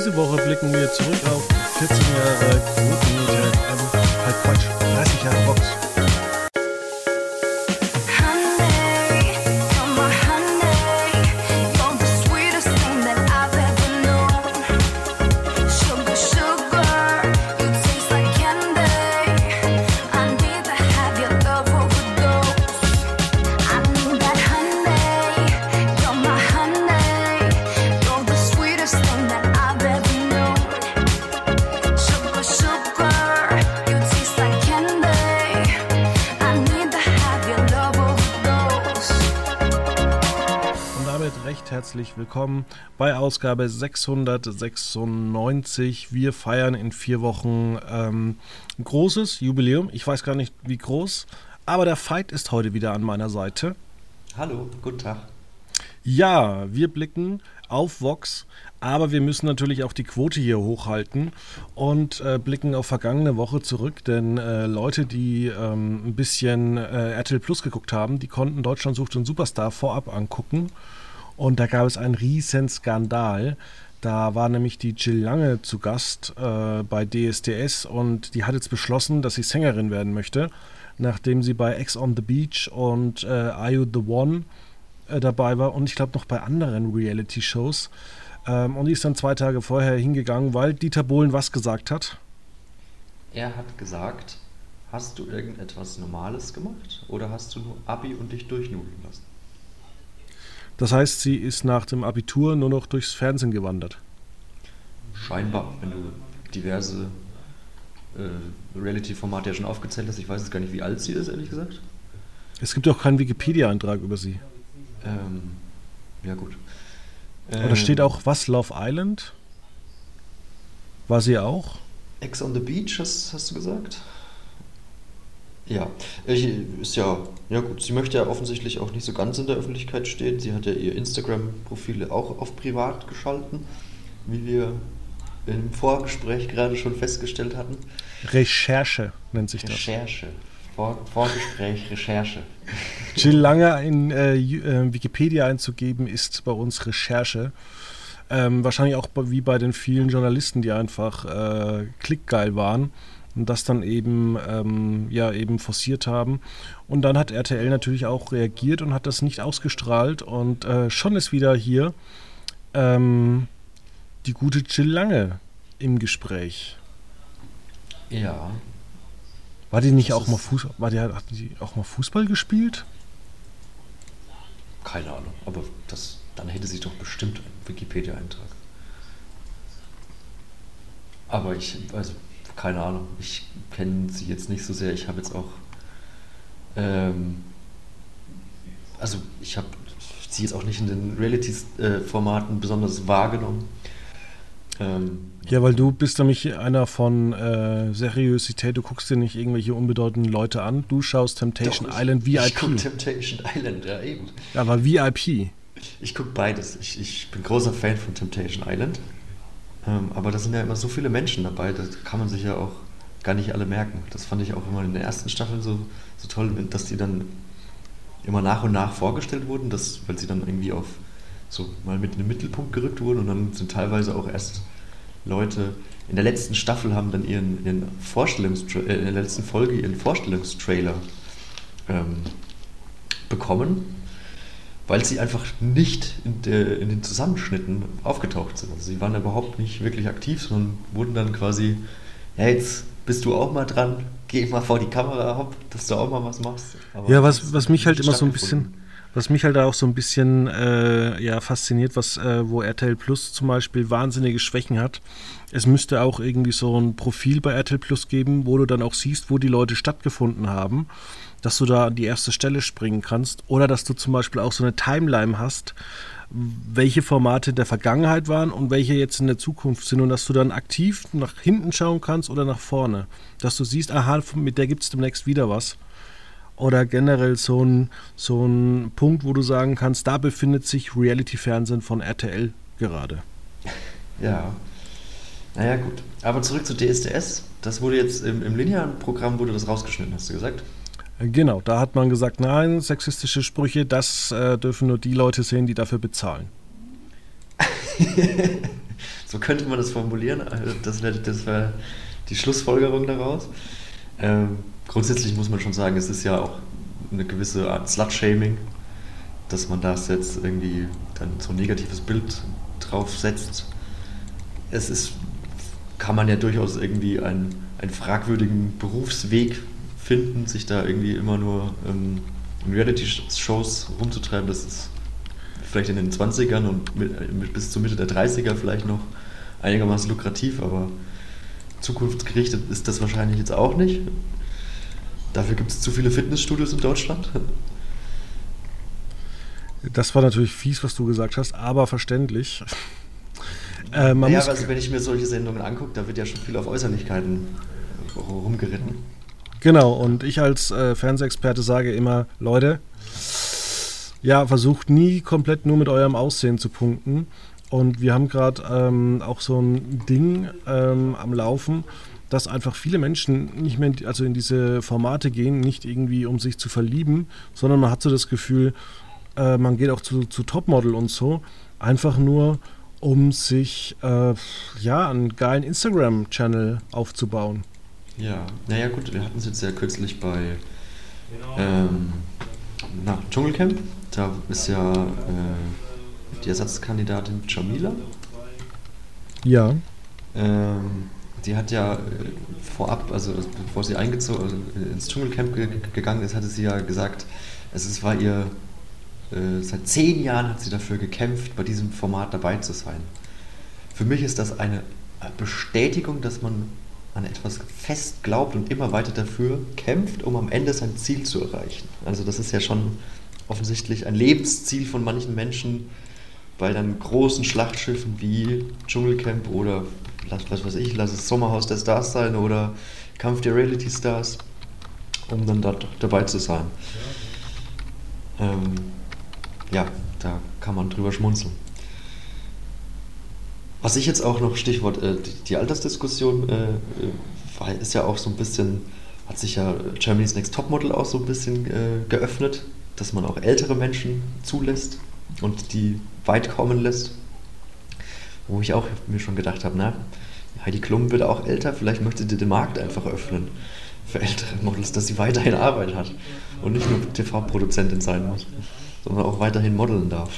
Diese Woche blicken wir zurück auf 14 Jahre Quotenmeter, ähm, halt Quatsch, 30 Jahre Box. Willkommen bei Ausgabe 696. Wir feiern in vier Wochen ähm, ein großes Jubiläum. Ich weiß gar nicht, wie groß, aber der Fight ist heute wieder an meiner Seite. Hallo, guten Tag. Ja, wir blicken auf Vox, aber wir müssen natürlich auch die Quote hier hochhalten und äh, blicken auf vergangene Woche zurück, denn äh, Leute, die ähm, ein bisschen äh, RTL Plus geguckt haben, die konnten Deutschland sucht den Superstar vorab angucken und da gab es einen riesen Skandal. Da war nämlich die Jill Lange zu Gast äh, bei DSDS und die hat jetzt beschlossen, dass sie Sängerin werden möchte, nachdem sie bei Ex on the Beach und äh, Are You the One äh, dabei war und ich glaube noch bei anderen Reality-Shows. Ähm, und die ist dann zwei Tage vorher hingegangen, weil Dieter Bohlen was gesagt hat. Er hat gesagt, hast du irgendetwas Normales gemacht oder hast du nur Abi und dich durchnudeln lassen? Das heißt, sie ist nach dem Abitur nur noch durchs Fernsehen gewandert. Scheinbar, wenn du diverse äh, Reality-Formate ja schon aufgezählt hast. Ich weiß jetzt gar nicht, wie alt sie ist, ehrlich gesagt. Es gibt auch keinen Wikipedia-Eintrag über sie. Ähm, ja, gut. Oder steht auch was, Love Island? War sie auch? Ex on the Beach, hast, hast du gesagt? Ja, ich, ist ja, ja gut, sie möchte ja offensichtlich auch nicht so ganz in der Öffentlichkeit stehen. Sie hat ja ihr Instagram-Profil auch auf privat geschalten, wie wir im Vorgespräch gerade schon festgestellt hatten. Recherche nennt sich das. Recherche. Vor, Vorgespräch, Recherche. Jill Lange in äh, äh, Wikipedia einzugeben, ist bei uns Recherche. Ähm, wahrscheinlich auch wie bei den vielen Journalisten, die einfach äh, klickgeil waren und das dann eben, ähm, ja, eben forciert haben. Und dann hat RTL natürlich auch reagiert und hat das nicht ausgestrahlt. Und äh, schon ist wieder hier ähm, die gute Jill Lange im Gespräch. Ja, War die nicht Das auch mal Fußball, war die, hat die auch mal Fußball gespielt? keine Ahnung, aber das, dann hätte sie doch bestimmt einen Wikipedia-Eintrag. Aber ich, also, keine Ahnung, ich kenne sie jetzt nicht so sehr. Ich habe jetzt auch, ähm, also ich habe sie jetzt auch nicht in den Reality-Formaten besonders wahrgenommen. Ähm, Ja, weil du bist nämlich einer von äh, Seriosität. Du guckst dir nicht irgendwelche unbedeutenden Leute an. Du schaust Temptation doch, Island Ich gucke VIP. Temptation Island, ja eben. Aber VIP. Ich gucke beides. Ich, ich bin großer Fan von Temptation Island. Ähm, aber da sind ja immer so viele Menschen dabei, das kann man sich ja auch gar nicht alle merken. Das fand ich auch immer in der ersten Staffel so, so toll, dass die dann immer nach und nach vorgestellt wurden, dass, weil sie dann irgendwie auf so mal mit in den Mittelpunkt gerückt wurden und dann sind teilweise auch erst Leute in der letzten Staffel haben dann ihren, ihren Vorstellungstra äh, in der letzten Folge ihren Vorstellungstrailer ähm, bekommen weil sie einfach nicht in, der, in den Zusammenschnitten aufgetaucht sind. Also sie waren überhaupt nicht wirklich aktiv, sondern wurden dann quasi, ja, jetzt bist du auch mal dran, geh mal vor die Kamera, hopp, dass du auch mal was machst. Aber Ja, was, was mich halt immer so ein bisschen. Was mich halt auch so ein bisschen äh, ja, fasziniert, was, äh, wo RTL Plus zum Beispiel wahnsinnige Schwächen hat. Es müsste auch irgendwie so ein Profil bei RTL Plus geben, wo du dann auch siehst, wo die Leute stattgefunden haben, dass du da an die erste Stelle springen kannst. Oder dass du zum Beispiel auch so eine Timeline hast, welche Formate in der Vergangenheit waren und welche jetzt in der Zukunft sind und dass du dann aktiv nach hinten schauen kannst oder nach vorne. Dass du siehst, aha, mit der gibt es demnächst wieder was oder generell so ein, so ein Punkt, wo du sagen kannst, da befindet sich Reality-Fernsehen von RTL gerade. Ja. Naja, gut. Aber zurück zu DSDS. Das wurde jetzt im, im linearen Programm wurde das rausgeschnitten, hast du gesagt? Äh, Genau, da hat man gesagt, nein, sexistische Sprüche, das äh, dürfen nur die Leute sehen, die dafür bezahlen. So könnte man das formulieren. Also Das wäre die Schlussfolgerung daraus. Ähm, grundsätzlich muss man schon sagen, es ist ja auch eine gewisse Art Slut-Shaming, dass man das jetzt irgendwie dann so ein negatives Bild draufsetzt. Es ist, kann man ja durchaus irgendwie einen, einen fragwürdigen Berufsweg finden, sich da irgendwie immer nur ähm, in Reality-Shows rumzutreiben. Das ist vielleicht in den 20ern und mit, mit bis zur Mitte der 30er vielleicht noch einigermaßen lukrativ, aber zukunftsgerichtet ist das wahrscheinlich jetzt auch nicht. Dafür gibt es zu viele Fitnessstudios in Deutschland. Das war natürlich fies, was du gesagt hast, aber verständlich. Äh, man ja, muss, also wenn ich mir solche Sendungen angucke, da wird ja schon viel auf Äußerlichkeiten rumgeritten. Genau, und ich als äh, Fernsehexperte sage immer, Leute, ja, versucht nie komplett nur mit eurem Aussehen zu punkten. Und wir haben gerade ähm, auch so ein Ding ähm, am Laufen, dass einfach viele Menschen nicht mehr in, also in diese Formate gehen, nicht irgendwie um sich zu verlieben, sondern man hat so das Gefühl, äh, man geht auch zu, zu Topmodel und so, einfach nur um sich äh, ja einen geilen Instagram-Channel aufzubauen. Ja, naja gut, wir hatten es jetzt ja kürzlich bei ähm, na, Dschungelcamp. Da ist ja äh, die Ersatzkandidatin Jamila. Ja. Ähm, die hat ja äh, vorab, also bevor sie eingezogen, also ins Dschungelcamp ge gegangen ist, hatte sie ja gesagt, es ist, war ihr, äh, seit zehn Jahren hat sie dafür gekämpft, bei diesem Format dabei zu sein. Für mich ist das eine Bestätigung, dass man an etwas fest glaubt und immer weiter dafür kämpft, um am Ende sein Ziel zu erreichen. Also das ist ja schon offensichtlich ein Lebensziel von manchen Menschen, bei dann großen Schlachtschiffen wie Dschungelcamp oder was weiß ich, lass es Sommerhaus der Stars sein oder Kampf der Reality Stars, um dann dort dabei zu sein. Ähm, ja, da kann man drüber schmunzeln. Was ich jetzt auch noch, Stichwort äh, die, die Altersdiskussion, äh, äh, ist ja auch so ein bisschen, hat sich ja Germany's Next Topmodel auch so ein bisschen äh, geöffnet, dass man auch ältere Menschen zulässt und die weit kommen lässt. Wo ich auch mir schon gedacht habe, na, Heidi Klum wird auch älter, vielleicht möchte sie den Markt einfach öffnen für ältere Models, dass sie weiterhin Arbeit hat und nicht nur TV-Produzentin sein muss, sondern auch weiterhin modeln darf.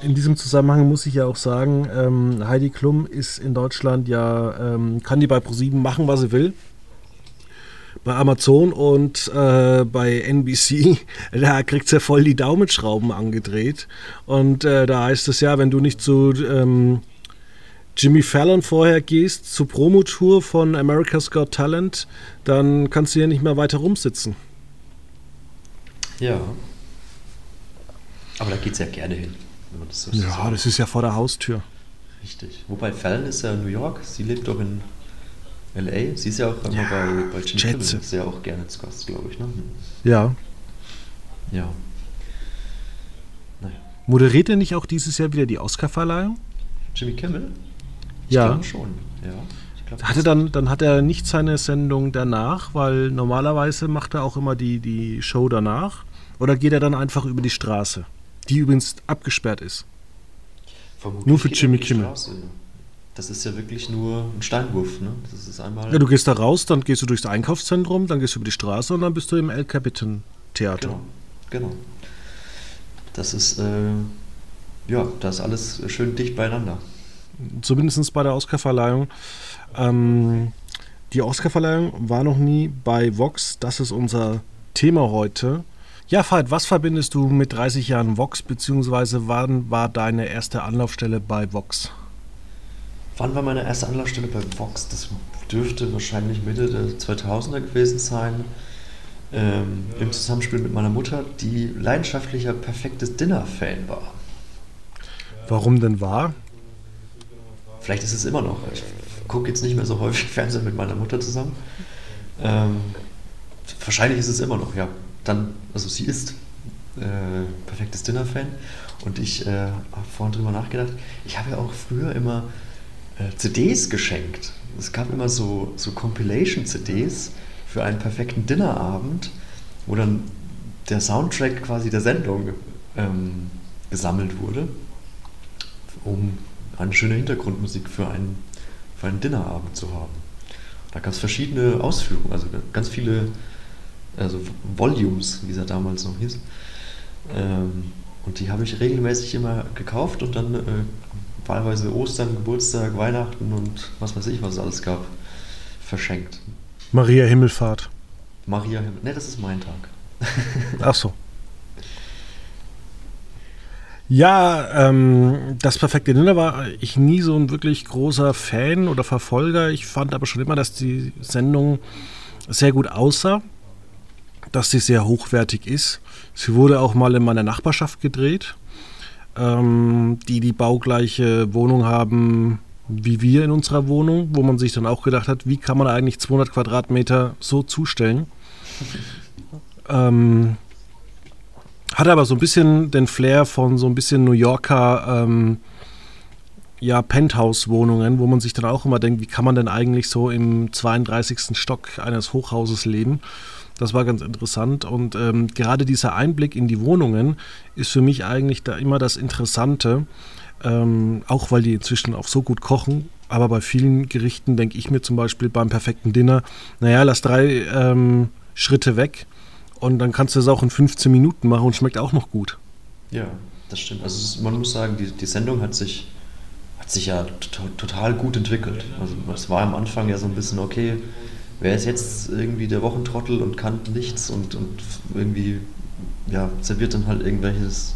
In diesem Zusammenhang muss ich ja auch sagen, ähm, Heidi Klum ist in Deutschland ja, ähm, kann die bei ProSieben machen, was sie will. Bei Amazon und äh, bei NBC, da kriegt sie ja voll die Daumenschrauben angedreht. Und äh, da heißt es ja, wenn du nicht zu ähm, Jimmy Fallon vorher gehst, zur Promotour von America's Got Talent, dann kannst du ja nicht mehr weiter rumsitzen. Ja. Aber da geht es ja gerne hin, das so Ja, sagt. das ist ja vor der Haustür. Richtig. Wobei Fallon ist ja in New York, sie lebt doch in L.A. Sie ist ja auch immer Ja, bei, bei Jimmy Kimmel, schätze. ist ja auch gerne zu Gast, glaube ich. Ne? Ja. Ja. Naja. Moderiert er nicht auch dieses Jahr wieder die Oscarverleihung? Jimmy Kimmel? Ich Ja. glaube schon. Ja. Glaub, Hatte dann, dann hat er nicht seine Sendung danach, weil normalerweise macht er auch immer die, die Show danach. Oder geht er dann einfach über die Straße, die übrigens abgesperrt ist? vermutlich nur für Jimmy Kimmel. Straße. Das ist ja wirklich nur ein Steinwurf. Ne? Das ist einmal. Ja, du gehst da raus, dann gehst du durchs Einkaufszentrum, dann gehst du über die Straße und dann bist du im El Capitan Theater. Genau, genau. Das ist, äh, ja, da ist alles schön dicht beieinander. Zumindest bei der Oscarverleihung. Ähm, die Oscarverleihung war noch nie bei Vox. Das ist unser Thema heute. Ja, Veit, was verbindest du mit 30 Jahren Vox, beziehungsweise wann war deine erste Anlaufstelle bei Vox? Wann war meine erste Anlaufstelle bei Vox? Das dürfte wahrscheinlich Mitte der 2000er gewesen sein. Ähm, Im Zusammenspiel mit meiner Mutter, die leidenschaftlicher Perfektes Dinner-Fan war. Warum denn war? Vielleicht ist es immer noch. Ich gucke jetzt nicht mehr so häufig Fernsehen mit meiner Mutter zusammen. Ähm, wahrscheinlich ist es immer noch, ja. Dann, also sie ist äh, perfektes Dinner-Fan und ich äh, habe vorhin drüber nachgedacht. Ich habe ja auch früher immer äh, CDs geschenkt. Es gab immer so, so Compilation-CDs für einen perfekten Dinnerabend, wo dann der Soundtrack quasi der Sendung ähm, gesammelt wurde, um eine schöne Hintergrundmusik für einen, für einen Dinnerabend zu haben. Da gab es verschiedene Ausführungen, also ganz viele also Volumes, wie es ja damals noch hieß. Ähm, und die habe ich regelmäßig immer gekauft und dann äh, wahlweise Ostern, Geburtstag, Weihnachten und was weiß ich, was es alles gab, verschenkt. Maria Himmelfahrt. Maria Himmel. Ne, das ist mein Tag. Ach so. Ja, ähm, das perfekte Dinner war ich nie so ein wirklich großer Fan oder Verfolger. Ich fand aber schon immer, dass die Sendung sehr gut aussah, dass sie sehr hochwertig ist. Sie wurde auch mal in meiner Nachbarschaft gedreht, ähm, die die baugleiche Wohnung haben wie wir in unserer Wohnung, wo man sich dann auch gedacht hat, wie kann man eigentlich 200 Quadratmeter so zustellen. Ähm, hat aber so ein bisschen den Flair von so ein bisschen New Yorker ähm, ja, Penthouse-Wohnungen, wo man sich dann auch immer denkt, wie kann man denn eigentlich so im 32. Stock eines Hochhauses leben? Das war ganz interessant und ähm, gerade dieser Einblick in die Wohnungen ist für mich eigentlich da immer das Interessante, ähm, auch weil die inzwischen auch so gut kochen. Aber bei vielen Gerichten denke ich mir zum Beispiel beim perfekten Dinner, naja, lass drei ähm, Schritte weg und dann kannst du es auch in 15 Minuten machen und schmeckt auch noch gut. Ja, das stimmt. Also man muss sagen, die, die Sendung hat sich, hat sich ja to total gut entwickelt. Also es war am Anfang ja so ein bisschen, okay, wer ist jetzt irgendwie der Wochentrottel und kann nichts und, und irgendwie ja, serviert dann halt irgendwelches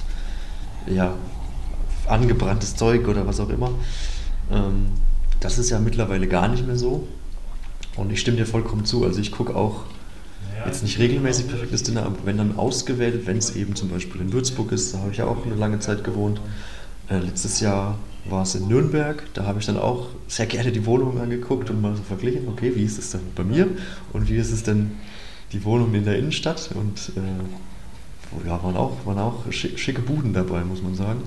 ja, angebranntes Zeug oder was auch immer. Ähm, das ist ja mittlerweile gar nicht mehr so. Und ich stimme dir vollkommen zu. Also ich gucke auch jetzt nicht regelmäßig perfektes Dinner, aber wenn dann ausgewählt, wenn es eben zum Beispiel in Würzburg ist, da habe ich ja auch eine lange Zeit gewohnt. Äh, letztes Jahr war es in Nürnberg, da habe ich dann auch sehr gerne die Wohnung angeguckt und mal so verglichen, okay, wie ist es denn bei mir? Und wie ist es denn die Wohnung in der Innenstadt? Und äh, ja, waren auch, waren auch schick, schicke Buden dabei, muss man sagen.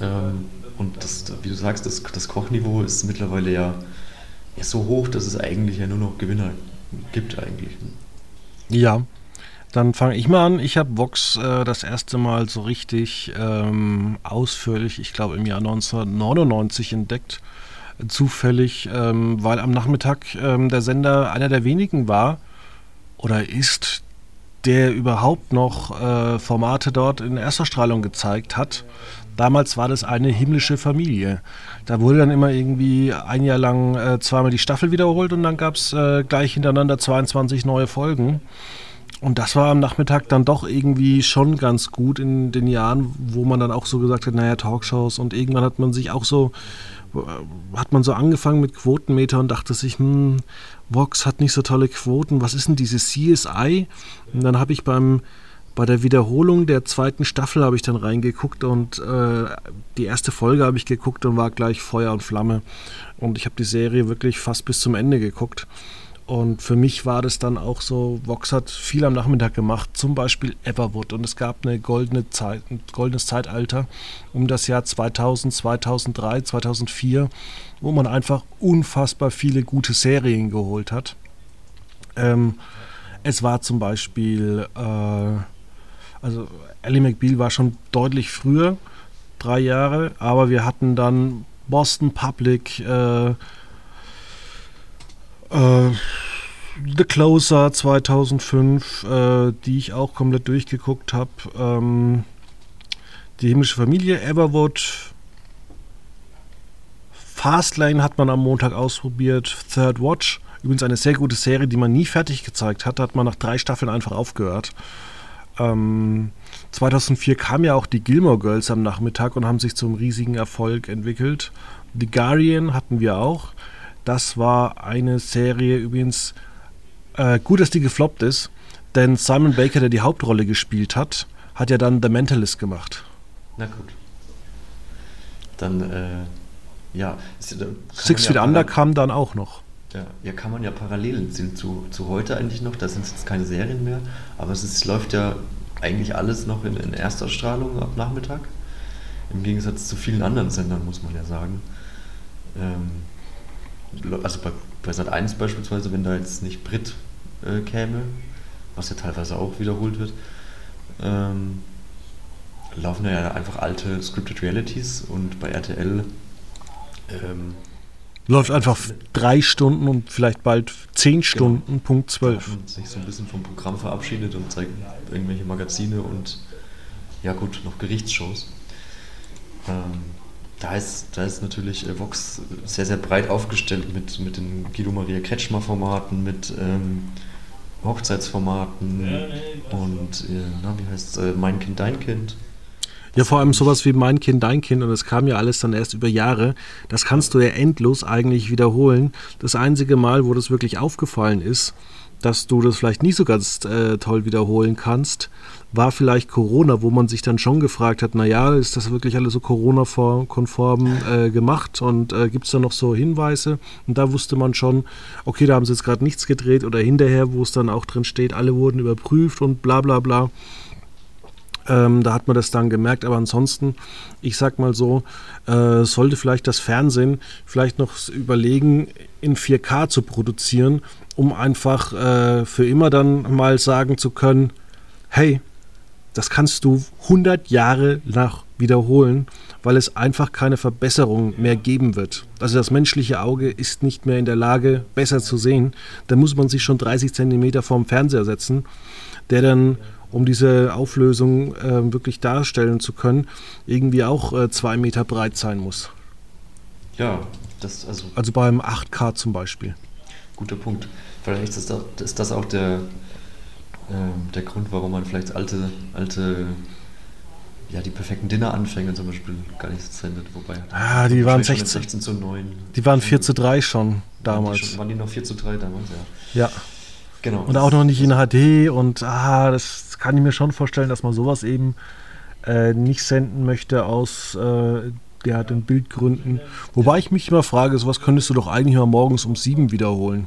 Ähm, und das, wie du sagst, das, das Kochniveau ist mittlerweile ja, ja so hoch, dass es eigentlich ja nur noch Gewinner gibt eigentlich. Ja, dann fange ich mal an. Ich habe Vox äh, das erste Mal so richtig ähm, ausführlich, ich glaube im Jahr 1999 entdeckt. Zufällig, ähm, weil am Nachmittag ähm, der Sender einer der wenigen war oder ist, der überhaupt noch äh, Formate dort in Ersterstrahlung gezeigt hat. Damals war das eine himmlische Familie. Da wurde dann immer irgendwie ein Jahr lang äh, zweimal die Staffel wiederholt und dann gab es äh, gleich hintereinander 22 neue Folgen. Und das war am Nachmittag dann doch irgendwie schon ganz gut in den Jahren, wo man dann auch so gesagt hat, naja, Talkshows und irgendwann hat man sich auch so, äh, hat man so angefangen mit Quotenmeter und dachte sich, hm, Vox hat nicht so tolle Quoten, was ist denn dieses CSI? Und dann habe ich beim bei der Wiederholung der zweiten Staffel habe ich dann reingeguckt und äh, die erste Folge habe ich geguckt und war gleich Feuer und Flamme. Und ich habe die Serie wirklich fast bis zum Ende geguckt. Und für mich war das dann auch so, Vox hat viel am Nachmittag gemacht, zum Beispiel Everwood. Und es gab eine goldene Zeit, ein goldenes Zeitalter um das Jahr 2000, 2003, 2004, wo man einfach unfassbar viele gute Serien geholt hat. Ähm, es war zum Beispiel, äh, also Ellie McBeal war schon deutlich früher, drei Jahre, aber wir hatten dann Boston Public, äh, äh, The Closer 2005, äh, die ich auch komplett durchgeguckt habe. Ähm, die himmlische Familie, Everwood. Fastlane hat man am Montag ausprobiert. Third Watch, übrigens eine sehr gute Serie, die man nie fertig gezeigt hat. Hat man nach drei Staffeln einfach aufgehört. Ähm, 2004 kamen ja auch die Gilmore Girls am Nachmittag und haben sich zum riesigen Erfolg entwickelt. The Guardian hatten wir auch. Das war eine Serie übrigens äh, gut, dass die gefloppt ist, denn Simon Baker, der die Hauptrolle gespielt hat, hat ja dann The Mentalist gemacht. Na gut. Dann, äh, ja. kann Six Feet ja Under kam dann auch noch. Ja, ja, kann man ja Parallelen ziehen zu, zu heute eigentlich noch. Da sind es jetzt keine Serien mehr, aber es ist, läuft ja eigentlich alles noch in, in Erstausstrahlung ab Nachmittag. Im Gegensatz zu vielen anderen Sendern, muss man ja sagen. Ähm, also bei, bei Sat 1 beispielsweise, wenn da jetzt nicht Brit äh, käme, was ja teilweise auch wiederholt wird, ähm, laufen da ja einfach alte Scripted Realities und bei RTL Ähm, Läuft einfach drei Stunden und vielleicht bald zehn Stunden, Punkt da zwölf. hat man sich so ein bisschen vom Programm verabschiedet und zeigt irgendwelche Magazine und ja gut, noch Gerichtsshows. Ähm, da ist, da ist natürlich äh, Vox sehr, sehr breit aufgestellt mit, mit den Guido Maria Kretschmer-Formaten, mit ähm, Hochzeitsformaten und äh, na, wie heißt äh, Mein Kind, Dein Kind. Ja, vor allem sowas wie Mein Kind, Dein Kind und das kam ja alles dann erst über Jahre. Das kannst du ja endlos eigentlich wiederholen. Das einzige Mal, wo das wirklich aufgefallen ist, dass du das vielleicht nicht so ganz äh, toll wiederholen kannst, war vielleicht Corona, wo man sich dann schon gefragt hat, naja, ist das wirklich alles so Corona-konform äh, gemacht und äh, gibt es da noch so Hinweise? Und da wusste man schon, okay, da haben sie jetzt gerade nichts gedreht oder hinterher, wo es dann auch drin steht, alle wurden überprüft und bla bla bla. Ähm, da hat man das dann gemerkt, aber ansonsten, ich sag mal so, äh, sollte vielleicht das Fernsehen vielleicht noch überlegen, in 4K zu produzieren, um einfach äh, für immer dann mal sagen zu können, hey, das kannst du 100 Jahre nach wiederholen, weil es einfach keine Verbesserung mehr geben wird. Also das menschliche Auge ist nicht mehr in der Lage, besser zu sehen. Da muss man sich schon 30 Zentimeter vorm Fernseher setzen, der dann, um diese Auflösung äh, wirklich darstellen zu können, irgendwie auch äh, zwei Meter breit sein muss. Ja, das also Also beim 8K zum Beispiel. guter Punkt. Vielleicht ist das, ist das auch der, ähm, der Grund, warum man vielleicht alte, alte, ja, die perfekten Dinneranfänge zum Beispiel gar nicht sendet. Wobei, Ah, die waren wahrscheinlich schon 16. in 16 zu 9. Die waren 4 zu 3 schon Waren die, damals. schon, waren die noch 4 zu 3 damals, ja. Ja. Genau. Und auch noch nicht in HD und ah, das kann ich mir schon vorstellen, dass man sowas eben äh, nicht senden möchte aus äh, ja, den Bildgründen. Wobei ich mich immer frage, sowas könntest du doch eigentlich mal morgens um sieben wiederholen.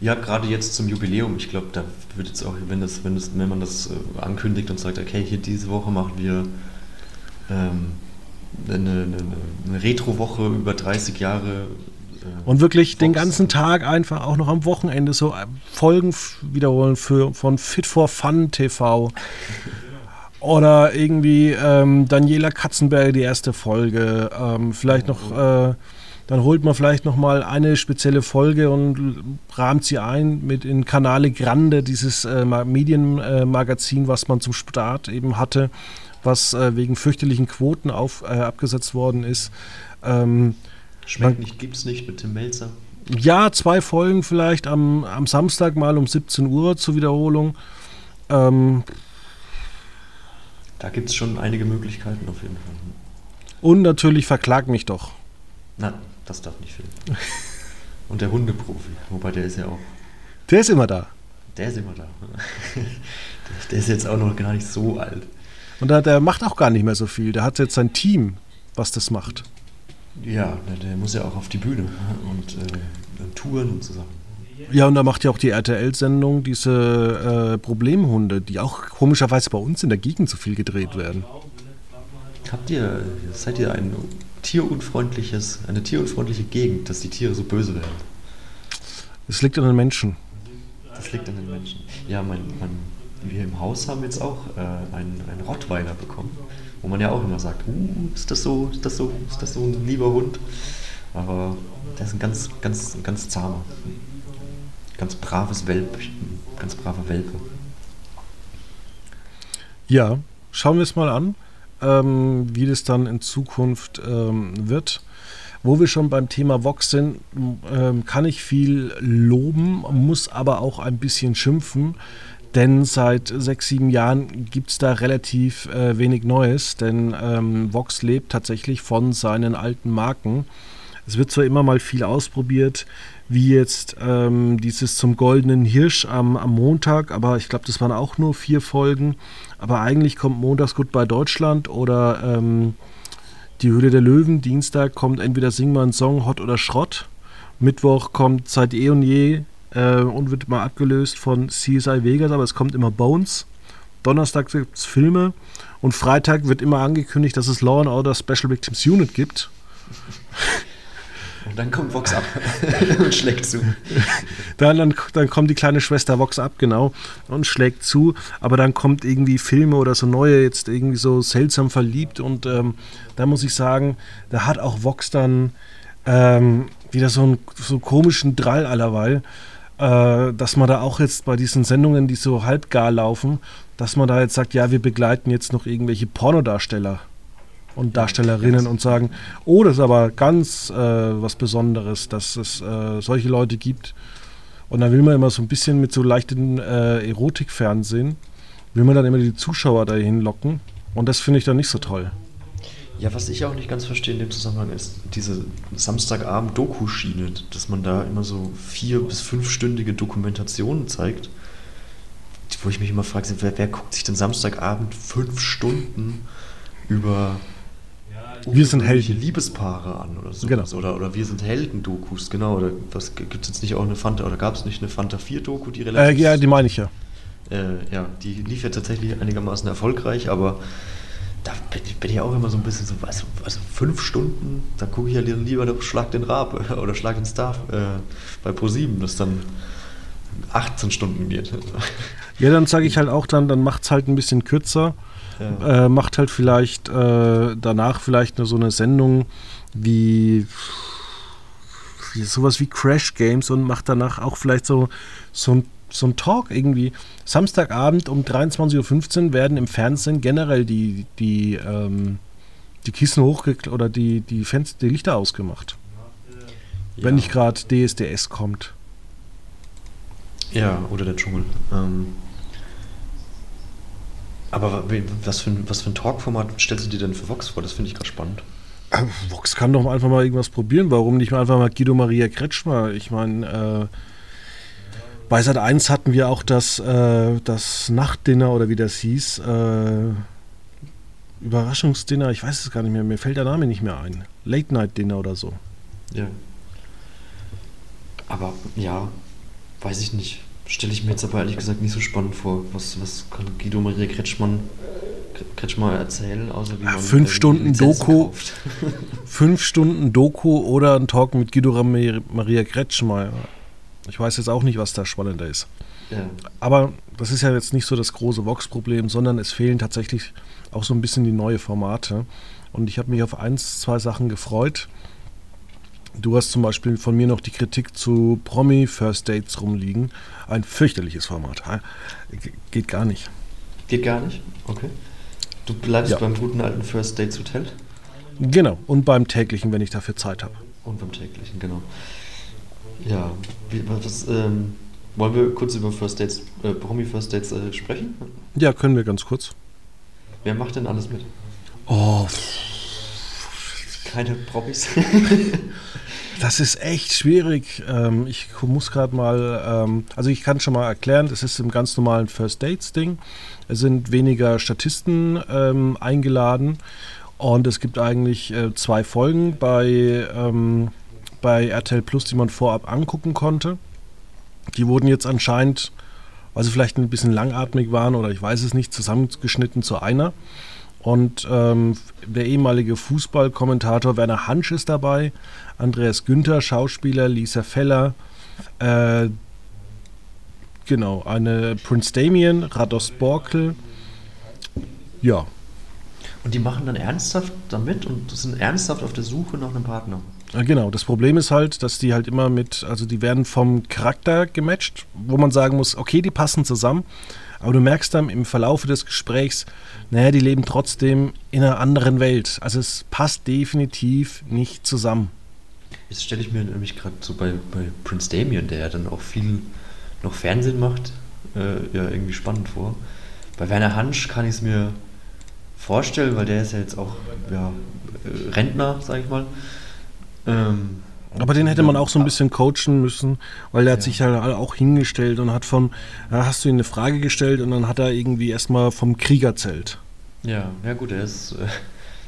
Ja, gerade jetzt zum Jubiläum. Ich glaube, da wird jetzt auch, wenn, das, wenn, das, wenn man das äh, ankündigt und sagt, okay, hier diese Woche machen wir ähm, eine, eine, eine Retro-Woche über 30 Jahre. äh, Und wirklich den Fox. ganzen Tag einfach auch noch am Wochenende so äh, Folgen wiederholen für, von Fit for Fun TV. Oder irgendwie ähm, Daniela Katzenberger, die erste Folge. Ähm, vielleicht noch, äh, dann holt man vielleicht noch mal eine spezielle Folge und rahmt sie ein mit in Canale Grande, dieses äh, Ma- Medienmagazin, was man zum Start eben hatte, was äh, wegen fürchterlichen Quoten auf, äh, abgesetzt worden ist. Ähm, Schmeckt nicht, gibt's nicht mit Tim Melzer. ja, zwei Folgen vielleicht am, am Samstag mal um 17 Uhr zur Wiederholung. Ähm, Da gibt es schon einige Möglichkeiten auf jeden Fall. und natürlich verklag mich doch. Nein, das darf nicht fehlen. Und der Hundeprofi, wobei der ist ja auch, Der ist immer da. der ist immer da. Der ist jetzt auch noch gar nicht so alt. Und der, der macht auch gar nicht mehr so viel. Der hat jetzt sein Team, was das macht. Ja, der, der muss ja auch auf die Bühne und äh, Touren und so Sachen. Ja, und da macht ja auch die RTL-Sendung diese äh, Problemhunde, die auch komischerweise bei uns in der Gegend so viel gedreht werden. Habt ihr, seid ihr ein tierunfreundliches, eine tierunfreundliche Gegend, dass die Tiere so böse werden? Es liegt an den Menschen. Das liegt an den Menschen. Ja, mein, mein, wir im Haus haben jetzt auch äh, einen, einen Rottweiler bekommen, wo man ja auch immer sagt, uh, ist das so, ist das so, ist das so ein lieber Hund? Aber der ist ein ganz, ganz, ein ganz zahmer, ganz braves Welpchen, ganz braver Welpe. Ja, schauen wir es mal an, ähm, wie das dann in Zukunft ähm, wird. Wo wir schon beim Thema Vox sind, ähm, kann ich viel loben, muss aber auch ein bisschen schimpfen, denn seit sechs, sieben Jahren gibt es da relativ äh, wenig Neues, denn ähm, Vox lebt tatsächlich von seinen alten Marken. Es wird zwar immer mal viel ausprobiert, wie jetzt ähm, dieses zum goldenen Hirsch am, am Montag, aber ich glaube, das waren auch nur vier Folgen. Aber eigentlich kommt montags gut bei Deutschland oder ähm, die Höhle der Löwen. Dienstag kommt entweder Sing mal einen Song, Hot oder Schrott. Mittwoch kommt seit eh und je äh, und wird mal abgelöst von CSI Vegas, aber es kommt immer Bones. Donnerstag gibt es Filme und Freitag wird immer angekündigt, dass es Law and Order Special Victims Unit gibt. Dann kommt Vox ab und schlägt zu. Dann, dann, dann kommt die kleine Schwester Vox ab, genau, und schlägt zu. Aber dann kommt irgendwie Filme oder so neue, jetzt irgendwie so seltsam verliebt. Und ähm, da muss ich sagen, da hat auch Vox dann ähm, wieder so einen, so einen komischen Drall allerweil, äh, dass man da auch jetzt bei diesen Sendungen, die so halbgar laufen, dass man da jetzt sagt, ja, wir begleiten jetzt noch irgendwelche Pornodarsteller und Darstellerinnen und sagen, oh, das ist aber ganz äh, was Besonderes, dass es äh, solche Leute gibt. Und dann will man immer so ein bisschen mit so leichten äh, Erotikfernsehen, will man dann immer die Zuschauer dahin locken. Und das finde ich dann nicht so toll. Ja, was ich auch nicht ganz verstehe in dem Zusammenhang ist diese Samstagabend-Doku-Schiene, dass man da immer so vier- bis fünfstündige Dokumentationen zeigt, wo ich mich immer frage, wer, wer guckt sich denn Samstagabend fünf Stunden über Wir sind Helden. Liebespaare an oder so. Genau. Oder, oder wir sind Helden-Dokus, genau. Oder was gibt es jetzt nicht auch eine Fanta, oder gab es nicht eine Fanta 4-Doku, die Äh, relativ ja, die meine ich ja. äh, ja, die lief ja tatsächlich einigermaßen erfolgreich, aber da bin ich, bin ich auch immer so ein bisschen so, also, also fünf Stunden, da gucke ich ja lieber noch Schlag den Raab oder Schlag den Star äh, bei ProSieben, das dann 18 Stunden geht. Ja, dann sage ich halt auch dann, dann macht es halt ein bisschen kürzer. Ja. Äh, macht halt vielleicht äh, danach vielleicht nur so eine Sendung wie, wie sowas wie Crash Games und macht danach auch vielleicht so, so ein so ein Talk irgendwie. Samstagabend um 23.15 Uhr werden im Fernsehen generell die, die, ähm, die Kissen hochge oder die, die Fenster, die Lichter ausgemacht. Wenn Ja. nicht gerade DSDS kommt. Ja, oder der Dschungel. Ähm, aber was für, ein, was für ein Talkformat stellst du dir denn für Vox vor? Das finde ich gerade spannend. Äh, Vox kann doch einfach mal irgendwas probieren. Warum nicht mal einfach mal Guido Maria Kretschmer? Ich meine, äh, bei Sat 1 hatten wir auch das, äh, das Nachtdinner oder wie das hieß. Äh, Überraschungsdinner, ich weiß es gar nicht mehr. Mir fällt der Name nicht mehr ein. Late Night Dinner oder so. Ja. Aber ja, weiß ich nicht. Stelle ich mir jetzt aber ehrlich gesagt nicht so spannend vor. Was, was kann Guido Maria Kretschmann, Kretschmann erzählen, außer wie man fünf äh, Stunden Doku. Fünf Stunden Doku oder ein Talk mit Guido Maria Kretschmer. Ich weiß jetzt auch nicht, was da spannender ist. ja. Aber das ist ja jetzt nicht so das große Vox-Problem, sondern es fehlen tatsächlich auch so ein bisschen die neue Formate. Und ich habe mich auf eins, zwei Sachen gefreut. Du hast zum Beispiel von mir noch die Kritik zu Promi First Dates rumliegen. Ein fürchterliches Format. Ge- Geht gar nicht. Geht gar nicht? Okay. Du bleibst Ja. beim guten alten First Dates Hotel Genau. Und beim täglichen, wenn ich dafür Zeit habe. und beim täglichen, genau. Ja, wie, was, ähm, wollen wir kurz über First Dates, äh, Promi First Dates äh, sprechen? Ja, können wir ganz kurz. Wer macht denn alles mit? Oh, Keine Promis? Das ist echt schwierig. Ähm, ich muss gerade mal, ähm, also ich kann schon mal erklären, es ist im ganz normalen First Dates Ding. Es sind weniger Statisten ähm, eingeladen und es gibt eigentlich äh, zwei Folgen bei, ähm, bei RTL Plus, die man vorab angucken konnte. Die wurden jetzt anscheinend, weil sie vielleicht ein bisschen langatmig waren oder ich weiß es nicht, zusammengeschnitten zu einer. Und ähm, der ehemalige Fußballkommentator Werner Hansch ist dabei, Andreas Günther, Schauspieler, Lisa Feller, äh, genau, eine Prince Damien, Rados Borkel. Ja, Und die machen dann ernsthaft damit und sind ernsthaft auf der Suche nach einem Partner. Äh, genau. Das Problem ist halt, dass die halt immer mit, also die werden vom Charakter gematcht, wo man sagen muss, okay, die passen zusammen. Aber du merkst dann im Verlaufe des Gesprächs, naja, die leben trotzdem in einer anderen Welt. Also es passt definitiv nicht zusammen. Jetzt stelle ich mir nämlich gerade so bei, bei Prince Damien, der ja dann auch viel noch Fernsehen macht, äh, ja irgendwie spannend vor. Bei Werner Hansch kann ich es mir vorstellen, weil der ist ja jetzt auch ja, äh, Rentner, sag ich mal. Ähm, Aber den hätte man auch so ein ja, bisschen coachen müssen, weil der hat Ja. sich halt auch hingestellt und hat von, ja, hast du ihm eine Frage gestellt und dann hat er irgendwie erstmal vom Krieg erzählt. Ja, ja gut, er ist äh,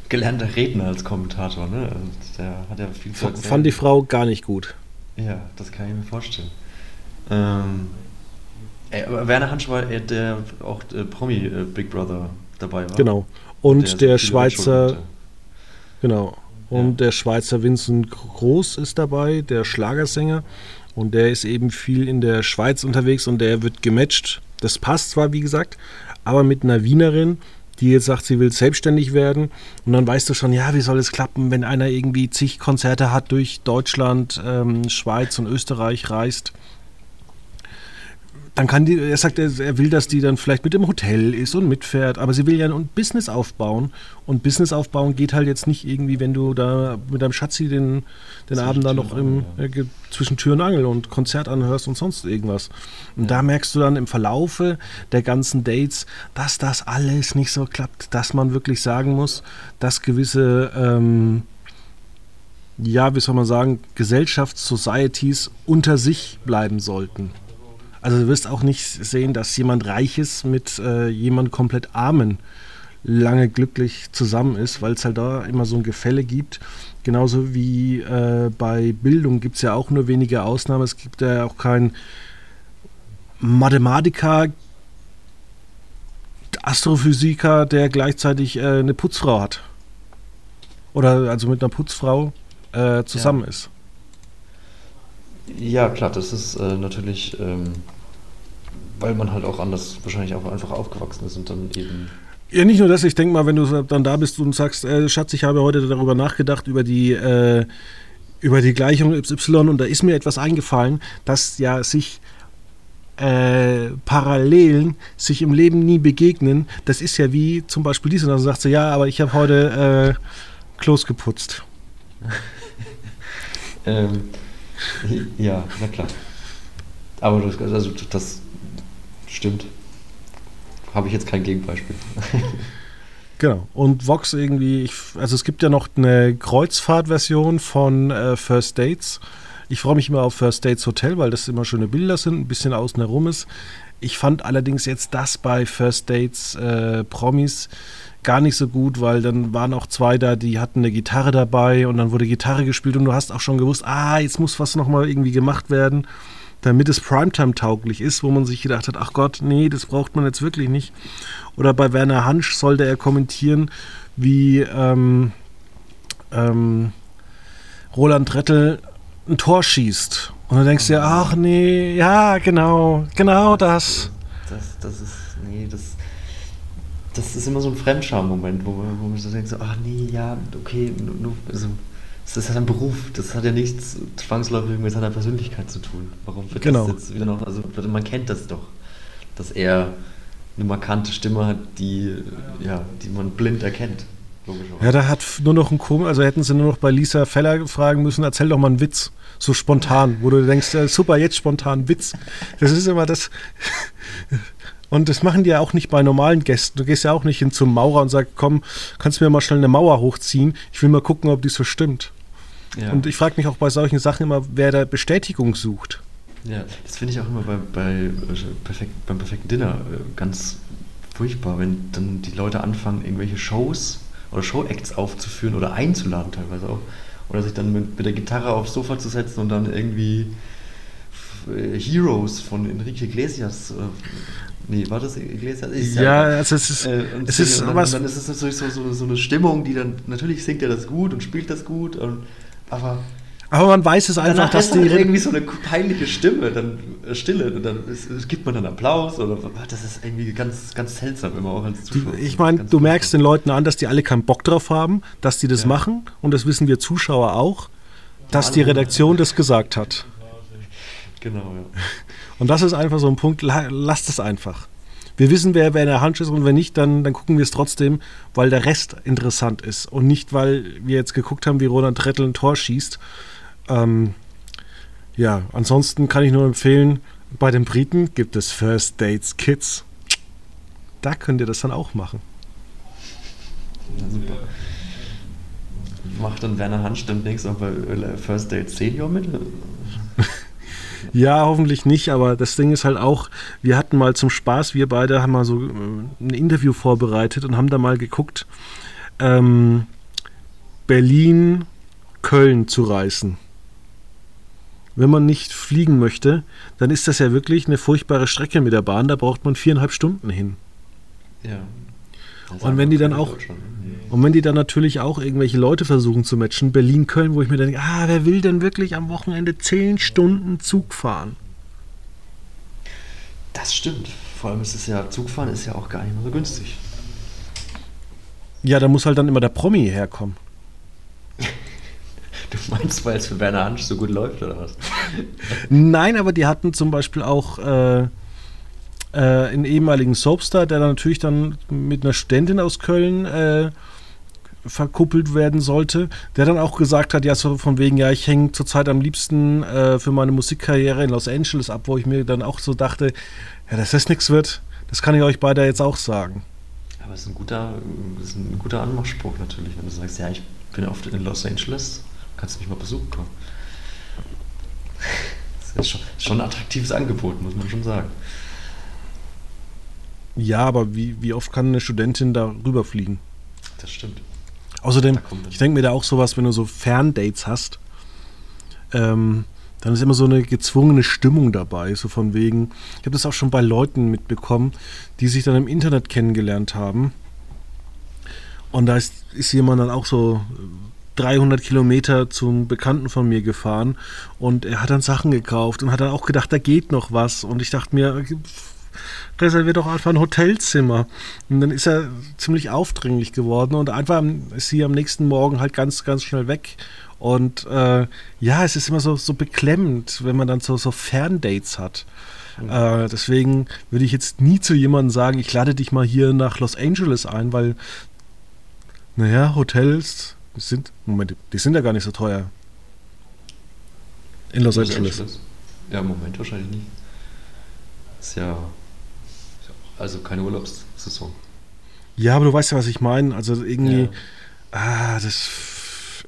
gelernter Redner als Kommentator, ne? Also der hat ja viel zu erzählen. fand die Frau gar nicht gut. Ja, das kann ich mir vorstellen. Ähm, ey, aber Werner Hansch war äh, der auch äh, Promi äh, Big Brother dabei war. Genau. Und der viele Schweizer, genau. Und der Schweizer Vincent Groß ist dabei, der Schlagersänger. Und der ist eben viel in der Schweiz unterwegs und der wird gematcht. Das passt zwar, wie gesagt, aber mit einer Wienerin, die jetzt sagt, sie will selbstständig werden. Und dann weißt du schon, ja, wie soll es klappen, wenn einer irgendwie zig Konzerte hat durch Deutschland, ähm, Schweiz und Österreich reist. Dann kann die, er sagt, er, will, dass die dann vielleicht mit im Hotel ist und mitfährt, aber sie will ja ein Business aufbauen. Und Business aufbauen geht halt jetzt nicht irgendwie, wenn du da mit deinem Schatzi den, den Abend da noch im, und äh, zwischen Tür und Angel und Konzert anhörst und sonst irgendwas. Und da merkst du dann im Verlaufe der ganzen Dates, dass das alles nicht so klappt, dass man wirklich sagen muss, dass gewisse, ähm, ja, wie soll man sagen, Gesellschafts-Societies unter sich bleiben sollten. Also du wirst auch nicht sehen, dass jemand Reiches mit äh, jemand komplett Armen lange glücklich zusammen ist, weil es halt da immer so ein Gefälle gibt. Genauso wie äh, bei Bildung gibt es ja auch nur wenige Ausnahmen. Es gibt ja auch keinen Mathematiker, Astrophysiker, der gleichzeitig äh, eine Putzfrau hat. Oder also mit einer Putzfrau äh, zusammen Ja. ist. Ja, klar, das ist äh, natürlich, ähm, weil man halt auch anders wahrscheinlich auch einfach aufgewachsen ist und dann eben. Ja, nicht nur das, ich denke mal, wenn du dann da bist und sagst, äh, Schatz, ich habe heute darüber nachgedacht, über die, äh, über die Gleichung y und da ist mir etwas eingefallen, dass ja sich äh, Parallelen sich im Leben nie begegnen. Das ist ja wie zum Beispiel dies und dann sagt sie, ja, aber ich habe heute äh, Klos geputzt. Ähm, ja, na klar. Aber das, also, das stimmt. Habe ich jetzt kein Gegenbeispiel. Genau. Und Vox irgendwie, ich, also es gibt ja noch eine Kreuzfahrtversion von äh, First Dates. Ich freue mich immer auf First Dates Hotel, weil das immer schöne Bilder sind, ein bisschen außen herum ist. Ich fand allerdings jetzt das bei First Dates äh, Promis gar nicht so gut, weil dann waren auch zwei da, die hatten eine Gitarre dabei und dann wurde Gitarre gespielt und du hast auch schon gewusst, ah, jetzt muss was nochmal irgendwie gemacht werden, damit es Primetime-tauglich ist, wo man sich gedacht hat, ach Gott, nee, das braucht man jetzt wirklich nicht. Oder bei Werner Hansch sollte er kommentieren, wie ähm, ähm, Roland Rettel ein Tor schießt. Und dann denkst du dir, ach nee, ja, genau, genau das. Das, das ist, nee, das, das ist immer so ein Fremdscham-Moment, wo, man- wo man so denkt, so, ach nee, ja, okay, nur, nur, also, das ist halt ein Beruf, das hat ja nichts zwangsläufig mit seiner Persönlichkeit zu tun. Warum wird Genau. das jetzt wieder noch, also man kennt das doch, dass er eine markante Stimme hat, die, ja, die man blind erkennt. Ja, da hat nur noch ein Komisch, also hätten sie nur noch bei Lisa Feller fragen müssen, erzähl doch mal einen Witz. So spontan, wo du denkst, äh, super, jetzt spontan Witz. Das ist immer das. Und das machen die ja auch nicht bei normalen Gästen. Du gehst ja auch nicht hin zum Maurer und sagst, komm, kannst du mir mal schnell eine Mauer hochziehen? Ich will mal gucken, ob die so stimmt. Ja. Und ich frage mich auch bei solchen Sachen immer, wer da Bestätigung sucht. Ja, das finde ich auch immer bei, bei äh, perfekt, beim perfekten Dinner äh, ganz furchtbar, wenn dann die Leute anfangen, irgendwelche Shows oder Show-Acts aufzuführen oder einzuladen teilweise auch. Oder sich dann mit, mit der Gitarre aufs Sofa zu setzen und dann irgendwie äh, Heroes von Enrique Iglesias. Nee, war das Iglesias? Ist Ja, also es ist, äh, und es ist dann, was. dann ist es natürlich so, so, so eine Stimmung, die dann, natürlich singt er das gut und spielt das gut, und, aber Aber man weiß es einfach, dass die. halt irgendwie so eine peinliche Stimme, dann äh, Stille, und dann ist, gibt man dann Applaus oder das ist irgendwie ganz, ganz seltsam immer auch als Zuschauer. ich meine, du merkst den. Leuten an, dass die alle keinen Bock drauf haben, dass die das Ja. machen. Und das wissen wir Zuschauer auch, dass die. Redaktion das gesagt hat. Genau, ja. Und das ist einfach so ein Punkt, la- lasst es einfach. Wir wissen, wer, wer in der Hand ist und wenn nicht, dann, dann gucken wir es trotzdem, weil der Rest interessant ist. Und nicht, weil wir jetzt geguckt haben, wie Roland Rettel ein Tor schießt. Ähm, ja, ansonsten kann ich nur empfehlen, bei den Briten gibt es First Dates Kids. Da könnt ihr das dann auch machen. ja super. Macht dann Werner Hansch demnächst auch bei First Date Senior mit? Ja, hoffentlich nicht, aber das Ding ist halt auch, wir hatten mal zum Spaß, wir beide haben mal so äh, ein Interview vorbereitet und haben da mal geguckt, ähm, Berlin, Köln zu reißen. Wenn man nicht fliegen möchte, dann ist das ja wirklich eine furchtbare Strecke mit der Bahn, da braucht man viereinhalb Stunden hin. Ja. Und wenn die dann auch-. Und wenn die dann natürlich auch irgendwelche Leute versuchen zu matchen, Berlin, Köln, wo ich mir denke, ah, wer will denn wirklich am Wochenende 10 Stunden Zug fahren? Das stimmt. Vor allem ist es ja, Zugfahren ist ja auch gar nicht mehr so günstig. Ja, da muss halt dann immer der Promi herkommen. Du meinst, weil es für Werner Hansch so gut läuft, oder was? Nein, aber die hatten zum Beispiel auch äh, äh, einen ehemaligen Soapstar, der dann natürlich dann mit einer Studentin aus Köln äh, verkuppelt werden sollte, der dann auch gesagt hat, ja, so von wegen, ja, ich hänge zurzeit am liebsten äh, für meine Musikkarriere in Los Angeles ab, wo ich mir dann auch so dachte, ja, dass das nichts wird, das kann ich euch beide jetzt auch sagen. Aber es ist ein guter, ist ein guter Anmachspruch natürlich, wenn du sagst, ja, ich bin oft in Los Angeles, kannst du mich mal besuchen kommen. Das ist schon, schon ein attraktives Angebot, muss man schon sagen. Ja, aber wie, wie oft kann eine Studentin da rüberfliegen? Das stimmt. Außerdem, ich denke mir da auch sowas, wenn du so Ferndates hast, ähm, dann ist immer so eine gezwungene Stimmung dabei, so von wegen. Ich habe das auch schon bei Leuten mitbekommen, die sich dann im Internet kennengelernt haben. Und da ist, ist jemand dann auch so 300 Kilometer zum Bekannten von mir gefahren und er hat dann Sachen gekauft und hat dann auch gedacht, da geht noch was. Und ich dachte mir, reserviert doch einfach ein Hotelzimmer. Und dann ist er ziemlich aufdringlich geworden und einfach ist sie am nächsten Morgen halt ganz, ganz schnell weg. Und äh, ja, es ist immer so, so beklemmend, wenn man dann so, so Ferndates hat. Äh, deswegen würde ich jetzt nie zu jemandem sagen, ich lade dich mal hier nach Los Angeles ein, weil, naja, Hotels die sind, Moment, die sind ja gar nicht so teuer. In Los Angeles. Ja, im Moment wahrscheinlich nicht. Ist ja also keine Urlaubssaison. Ja, aber du weißt ja, was ich meine. Also irgendwie, Ja. ah, das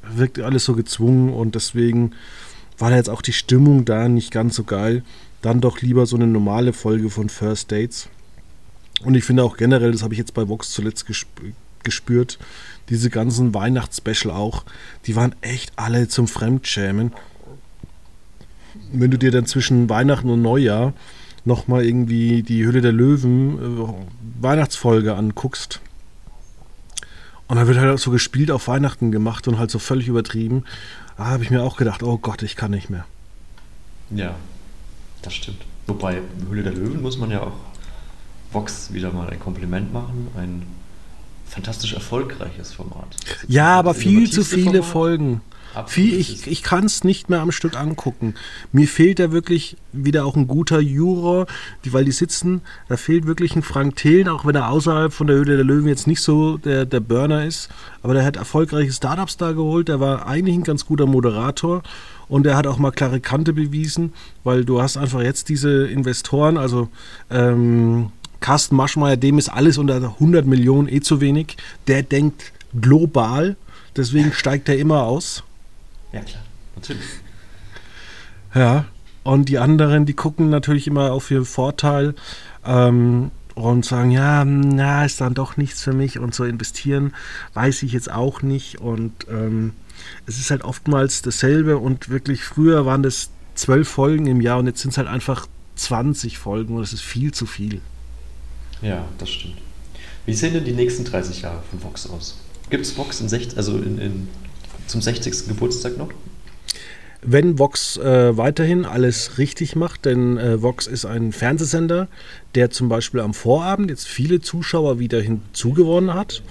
wirkt alles so gezwungen und deswegen war da jetzt auch die Stimmung da nicht ganz so geil. Dann doch lieber so eine normale Folge von First Dates. Und ich finde auch generell, das habe ich jetzt bei Vox zuletzt gesp gespürt, diese ganzen Weihnachtsspecial auch, die waren echt alle zum Fremdschämen. Wenn du dir dann zwischen Weihnachten und Neujahr nochmal irgendwie die Hülle der Löwen äh, Weihnachtsfolge anguckst, und dann wird halt auch so gespielt auf Weihnachten gemacht und halt so völlig übertrieben. Da habe ich mir auch gedacht, oh Gott, ich kann nicht mehr. Ja, das stimmt. Wobei, Höhle der Löwen muss man ja auch Vox wieder mal ein Kompliment machen. Ein fantastisch erfolgreiches Format. Ja, aber viel zu viele Format. Folgen. Viel, ich ich kann es nicht mehr am Stück angucken. Mir fehlt da wirklich wieder auch ein guter Juror, die, weil die sitzen, da fehlt wirklich ein Frank Thelen, auch wenn er außerhalb von der Höhle der Löwen jetzt nicht so der, der Burner ist. Aber der hat erfolgreiche Startups da geholt, der war eigentlich ein ganz guter Moderator und er hat auch mal klare Kante bewiesen, weil du hast einfach jetzt diese Investoren, also ähm, Carsten Maschmeyer, dem ist alles unter 100 Millionen eh zu wenig. Der denkt global, deswegen steigt er immer aus. Ja, klar, natürlich. Ja, und die anderen, die gucken natürlich immer auf ihren Vorteil ähm, und sagen, ja, na, ist dann doch nichts für mich und so investieren, weiß ich jetzt auch nicht. Und ähm, es ist halt oftmals dasselbe und wirklich früher waren das zwölf Folgen im Jahr und jetzt sind es halt einfach 20 Folgen und das ist viel zu viel. Ja, das stimmt. Wie sehen denn die nächsten 30 Jahre von Vox aus? Gibt es Vox in 60, also in, in, zum 60. Geburtstag noch? Wenn Vox äh, weiterhin alles richtig macht, denn äh, Vox ist ein Fernsehsender, der zum Beispiel am Vorabend jetzt viele Zuschauer wieder hinzugewonnen hat.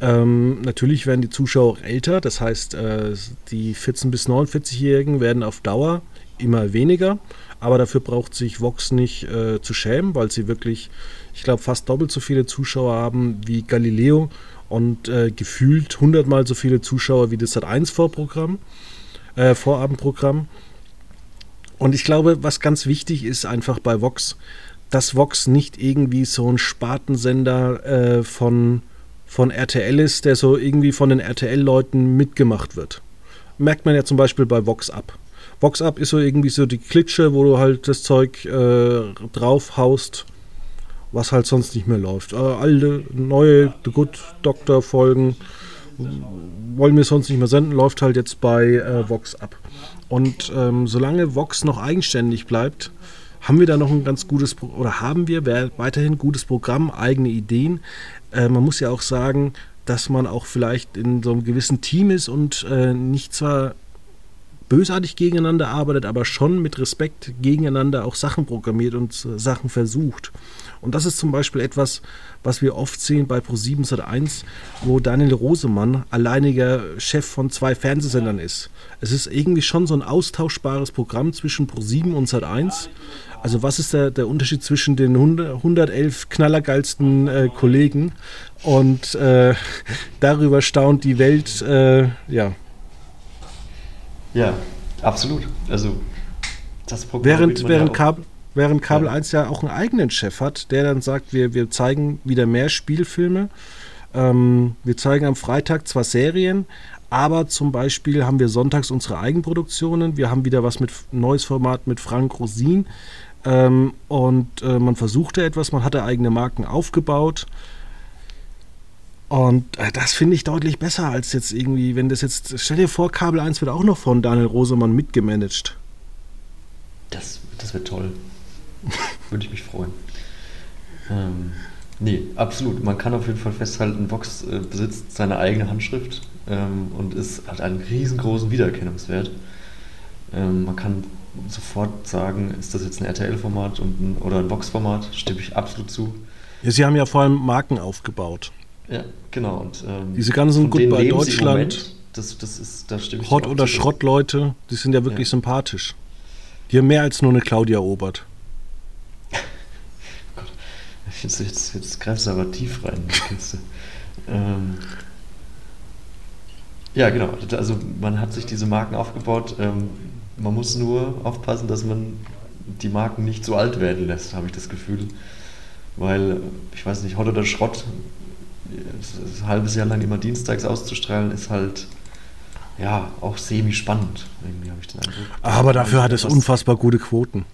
Ähm, natürlich werden die Zuschauer älter, das heißt, äh, die 14- bis 49-Jährigen werden auf Dauer immer weniger, aber dafür braucht sich Vox nicht äh, zu schämen, weil sie wirklich, ich glaube, fast doppelt so viele Zuschauer haben wie Galileo und äh, gefühlt hundertmal so viele Zuschauer wie das Sat1-Vorprogramm äh, Vorabendprogramm. Und ich glaube, was ganz wichtig ist einfach bei Vox, dass Vox nicht irgendwie so ein Spartensender äh, von, von RTL ist, der so irgendwie von den RTL-Leuten mitgemacht wird. Merkt man ja zum Beispiel bei Vox Up. Vox Up ist so irgendwie so die Klitsche, wo du halt das Zeug äh, draufhaust, was halt sonst nicht mehr läuft. Äh, alte, neue The Good Doctor Folgen wollen wir sonst nicht mehr senden, läuft halt jetzt bei äh, Vox ab. Und ähm, solange Vox noch eigenständig bleibt, haben wir da noch ein ganz gutes Pro oder haben wir weiterhin gutes Programm, eigene Ideen. äh, man muss ja auch sagen, dass man auch vielleicht in so einem gewissen Team ist und äh, nicht zwar bösartig gegeneinander arbeitet, aber schon mit Respekt gegeneinander auch Sachen programmiert und äh, Sachen versucht. Und das ist zum Beispiel etwas, was wir oft sehen bei Pro7 Sat1, wo Daniel Rosemann alleiniger Chef von zwei Fernsehsendern ist. Es ist irgendwie schon so ein austauschbares Programm zwischen Pro7 und Sat1. Also was ist der, der Unterschied zwischen den 100, 111 knallergeilsten äh, Kollegen und äh, darüber staunt die Welt, äh, ja, Ja, absolut. Also das Programm Während, ja während, auch- Kabel, während Kabel Ja. 1 ja auch einen eigenen Chef hat, der dann sagt, wir, wir zeigen wieder mehr Spielfilme. Ähm, wir zeigen am Freitag zwar Serien, aber zum Beispiel haben wir sonntags unsere Eigenproduktionen. Wir haben wieder was mit neues Format mit Frank Rosin. Ähm, und äh, man versuchte etwas, man hatte eigene Marken aufgebaut. Und äh, das finde ich deutlich besser als jetzt irgendwie, wenn das jetzt, stell dir vor, Kabel 1 wird auch noch von Daniel Rosemann mitgemanagt. Das, das wird toll. Würde ich mich freuen. Ähm, nee, absolut. Man kann auf jeden Fall festhalten, Vox äh, besitzt seine eigene Handschrift ähm, und ist, hat einen riesengroßen Wiedererkennungswert. Ähm, man kann sofort sagen, ist das jetzt ein RTL-Format oder ein Vox-Format? Stimme ich absolut zu. Ja, sie haben ja vor allem Marken aufgebaut. Ja, genau. Und, ähm, Diese ganzen Goodbye Deutschland. Das, das ist, da stimme ich Hot oder zu. Schrottleute, die sind ja wirklich Ja. sympathisch. Die haben mehr als nur eine Claudia Obert. Jetzt, jetzt, jetzt greifst du aber tief rein ähm, ja, genau. Also man hat sich diese Marken aufgebaut. Ähm, man muss nur aufpassen, dass man die Marken nicht so alt werden lässt, habe ich das Gefühl. Weil, ich weiß nicht, Hot oder Schrott, ein halbes Jahr lang immer dienstags auszustrahlen, ist halt ja auch semi-spannend. Irgendwie habe ich den Eindruck. Aber dafür hat es unfassbar gute Quoten.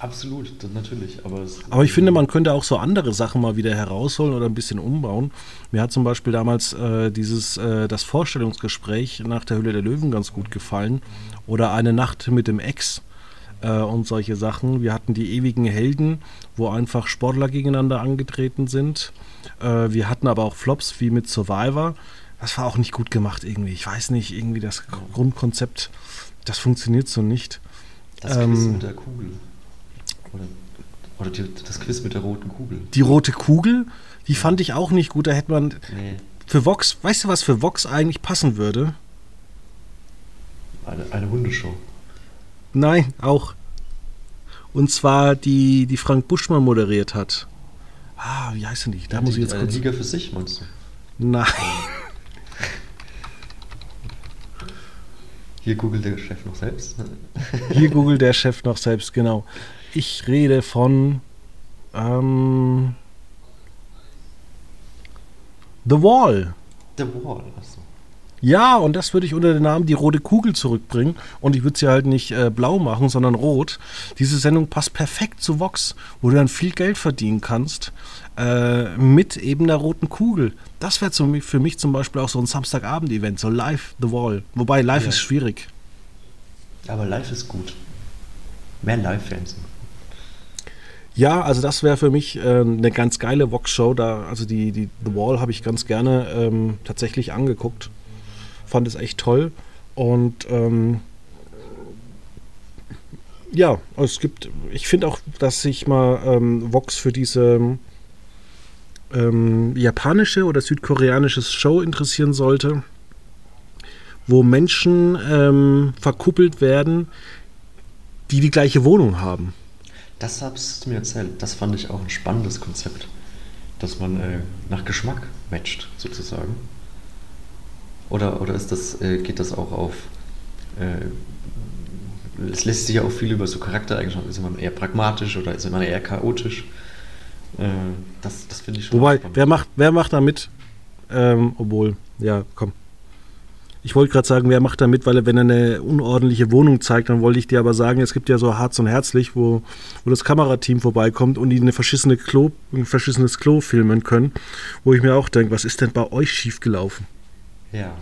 Absolut, natürlich. Aber, Aber ich finde, man könnte auch so andere Sachen mal wieder herausholen oder ein bisschen umbauen. Mir hat zum Beispiel damals äh, dieses, äh, das Vorstellungsgespräch nach der Hülle der Löwen ganz gut gefallen. Oder eine Nacht mit dem Ex äh, und solche Sachen. Wir hatten die ewigen Helden, wo einfach Sportler gegeneinander angetreten sind. Äh, wir hatten aber auch Flops wie mit Survivor. Das war auch nicht gut gemacht irgendwie. Ich weiß nicht, irgendwie das Grundkonzept, das funktioniert so nicht. Das Quiz Ähm, mit der Kugel. Oder, oder die, das Quiz mit der roten Kugel. Die rote Kugel, die fand ich auch nicht gut. Da hätte man Nee, für Vox, weißt du, was für Vox eigentlich passen würde? eine, eine Hundeshow. Nein, auch. Und zwar die, die Frank Buschmann moderiert hat. Ah, wie heißt denn die? Da muss ich jetzt eine kurz. Liga für sich, meinst du? Nein. Hier googelt der Chef noch selbst. Hier googelt der Chef noch selbst, genau. Ich rede von ähm, The Wall. The Wall. Achso. Ja, und das würde ich unter den Namen die rote Kugel zurückbringen. Und ich würde sie halt nicht äh, blau machen, sondern rot. Diese Sendung passt perfekt zu Vox, wo du dann viel Geld verdienen kannst äh, mit eben der roten Kugel. Das wäre für mich zum Beispiel auch so ein Samstagabend-Event, so live The Wall. Wobei live Ja. ist schwierig. Aber live ist gut. Mehr Live-Fernsehen. Ja, also das wäre für mich äh, eine ganz geile Vox-Show. Da, also die, die The Wall habe ich ganz gerne ähm, tatsächlich angeguckt. Fand es echt toll. Und ähm, ja, es gibt, ich finde auch, dass sich mal ähm, Vox für diese ähm, japanische oder südkoreanische Show interessieren sollte, wo Menschen ähm, verkuppelt werden, die die gleiche Wohnung haben. Das hast du mir erzählt. Das fand ich auch ein spannendes Konzept. Dass man äh, nach Geschmack matcht, sozusagen. Oder, oder ist das, äh, geht das auch auf. Äh, es lässt sich ja auch viel über so Charaktereigenschaften. Ist man eher pragmatisch oder ist man eher chaotisch? Äh, das das finde ich schon Wobei, spannend. wer macht, wer macht da mit? Ähm, obwohl, ja, komm. Ich wollte gerade sagen, wer macht da mit, weil er, wenn er eine unordentliche Wohnung zeigt, dann wollte ich dir aber sagen, es gibt ja so Harz und Herzlich, wo, wo das Kamerateam vorbeikommt und die eine verschissene Klo, ein verschissenes Klo filmen können, wo ich mir auch denke, was ist denn bei euch schiefgelaufen? Ja.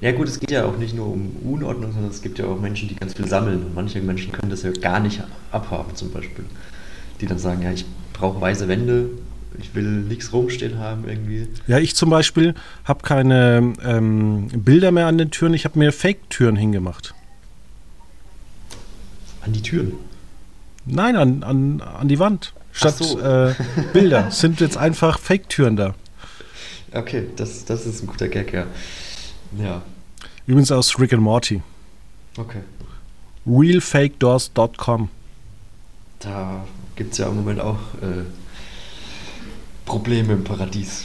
Ja gut, es geht ja auch nicht nur um Unordnung, sondern es gibt ja auch Menschen, die ganz viel sammeln. Und manche Menschen können das ja gar nicht abhaben zum Beispiel. Die dann sagen, ja, ich brauche weiße Wände Ich will nichts rumstehen haben irgendwie. Ja, ich zum Beispiel habe keine ähm, Bilder mehr an den Türen. Ich habe mir Fake-Türen hingemacht. An die Türen. Nein, an, an, an die Wand. Statt so. äh, Bilder sind jetzt einfach Fake-Türen da. Okay, das, das ist ein guter Gag, ja. Ja, Übrigens aus Rick and Morty. okay. Realfakedoors.com. Da gibt es ja im Moment auch äh, Probleme im Paradies.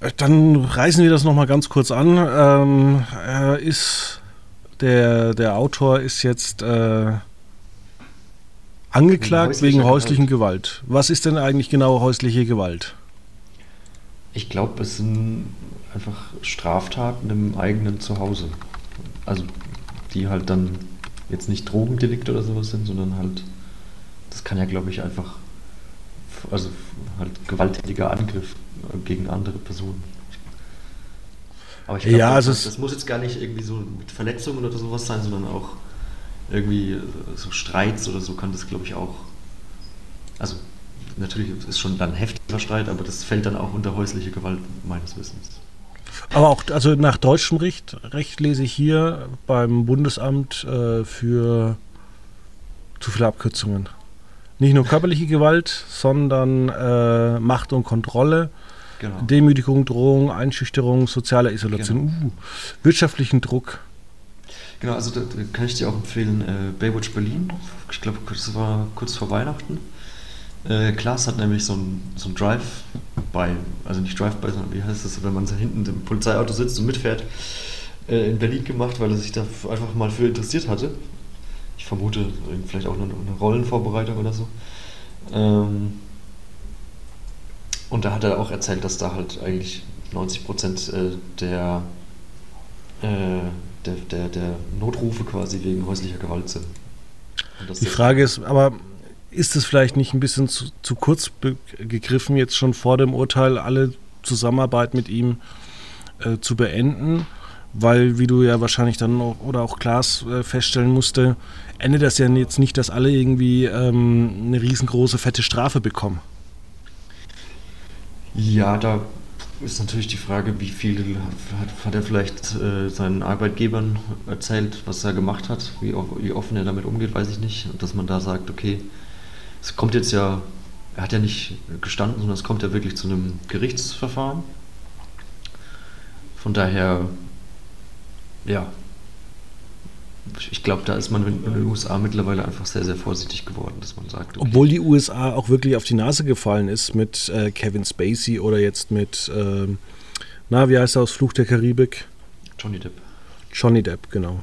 Äh, Dann reißen wir das nochmal ganz kurz an. Ähm, er ist der, der Autor ist jetzt äh, angeklagt Wegen wegen häuslichen Gewalt. Was ist denn eigentlich genau häusliche Gewalt? Ich glaube, es sind einfach Straftaten im eigenen Zuhause. Also, die halt dann jetzt nicht Drogendelikte oder sowas sind, sondern halt, das kann ja, glaube ich, einfach, also halt gewalttätiger Angriff gegen andere Personen. Aber ich glaube, Ja, das, also das muss jetzt gar nicht irgendwie so mit Verletzungen oder sowas sein, sondern auch irgendwie äh, so Streits oder so kann das, glaube ich, auch. Also, natürlich ist schon dann heftiger Streit, aber das fällt dann auch unter häusliche Gewalt meines Wissens. Aber auch, also nach deutschem Recht, Recht lese ich hier beim Bundesamt äh, für zu viele Abkürzungen. Nicht nur körperliche Gewalt, sondern äh, Macht und Kontrolle, Genau. Demütigung, Drohung, Einschüchterung, soziale Isolation, uh, wirtschaftlichen Druck. Genau, also da, da kann ich dir auch empfehlen, äh, Baywatch Berlin. Ich glaube, das war kurz vor Weihnachten. Äh, Klaas hat nämlich so ein, so ein Drive-by, also nicht Drive-by, sondern wie heißt das, wenn man so hinten im Polizeiauto sitzt und mitfährt, äh, in Berlin gemacht, weil er sich da einfach mal für interessiert hatte. Ich vermute, vielleicht auch eine, eine Rollenvorbereitung oder so. Ähm, und da hat er auch erzählt, dass da halt eigentlich 90 Prozent äh, der, äh, der, der, der Notrufe quasi wegen häuslicher Gewalt sind. Die Frage ist, aber ist es vielleicht nicht ein bisschen zu, zu kurz gegriffen, jetzt schon vor dem Urteil alle Zusammenarbeit mit ihm äh, zu beenden? Weil, wie du ja wahrscheinlich dann auch, oder auch Klaas äh, feststellen musste, endet das ja jetzt nicht, dass alle irgendwie ähm, eine riesengroße, fette Strafe bekommen. Ja, da ist natürlich die Frage, wie viel hat, hat er vielleicht äh, seinen Arbeitgebern erzählt, was er gemacht hat, wie, wie offen er damit umgeht, weiß ich nicht. Und dass man da sagt, okay, es kommt jetzt ja, er hat ja nicht gestanden, sondern es kommt ja wirklich zu einem Gerichtsverfahren. Von daher, ja, ich glaube, da ist man in den USA mittlerweile einfach sehr, sehr vorsichtig geworden, dass man sagt, okay, Obwohl die USA auch wirklich auf die Nase gefallen ist mit äh, Kevin Spacey oder jetzt mit, ähm, na, wie heißt er aus Fluch der Karibik? Johnny Depp. Johnny Depp, genau.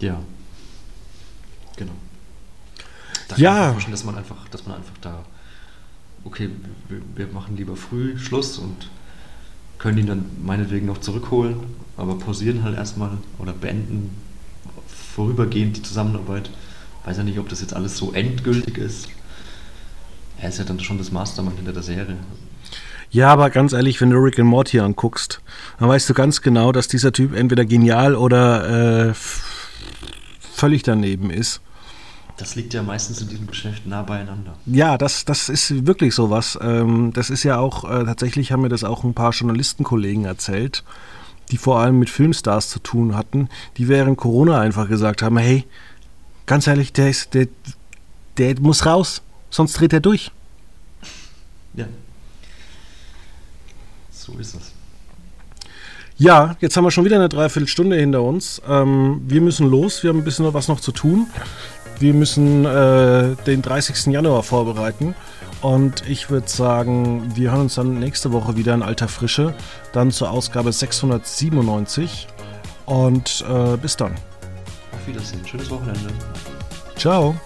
Ja. Genau. Da Ja. kann ich mir vorstellen, dass man einfach, dass man einfach da, okay, wir, wir machen lieber früh Schluss und können ihn dann meinetwegen noch zurückholen, aber pausieren halt erstmal oder beenden vorübergehend die Zusammenarbeit. Weiß ja nicht, ob das jetzt alles so endgültig ist. Er ist ja dann schon das Mastermind hinter der Serie. Ja, aber ganz ehrlich, wenn du Rick and Morty anguckst, dann weißt du ganz genau, dass dieser Typ entweder genial oder äh, völlig daneben ist. Das liegt ja meistens in diesem Geschäft nah beieinander. Ja, das, das ist wirklich sowas. Ähm, das ist ja auch, äh, tatsächlich haben mir das auch ein paar Journalistenkollegen erzählt, die vor allem mit Filmstars zu tun hatten, die während Corona einfach gesagt haben, hey, ganz ehrlich, der, ist, der, der muss raus, sonst dreht er durch. Ja. So ist es. Ja, jetzt haben wir schon wieder eine Dreiviertelstunde hinter uns. Ähm, wir müssen los, wir haben ein bisschen was noch zu tun. Wir müssen äh, den 30. Januar vorbereiten. Und ich würde sagen, wir hören uns dann nächste Woche wieder in alter Frische. Dann zur Ausgabe 697. Und äh, bis dann. Auf Wiedersehen. Schönes Wochenende. Ciao.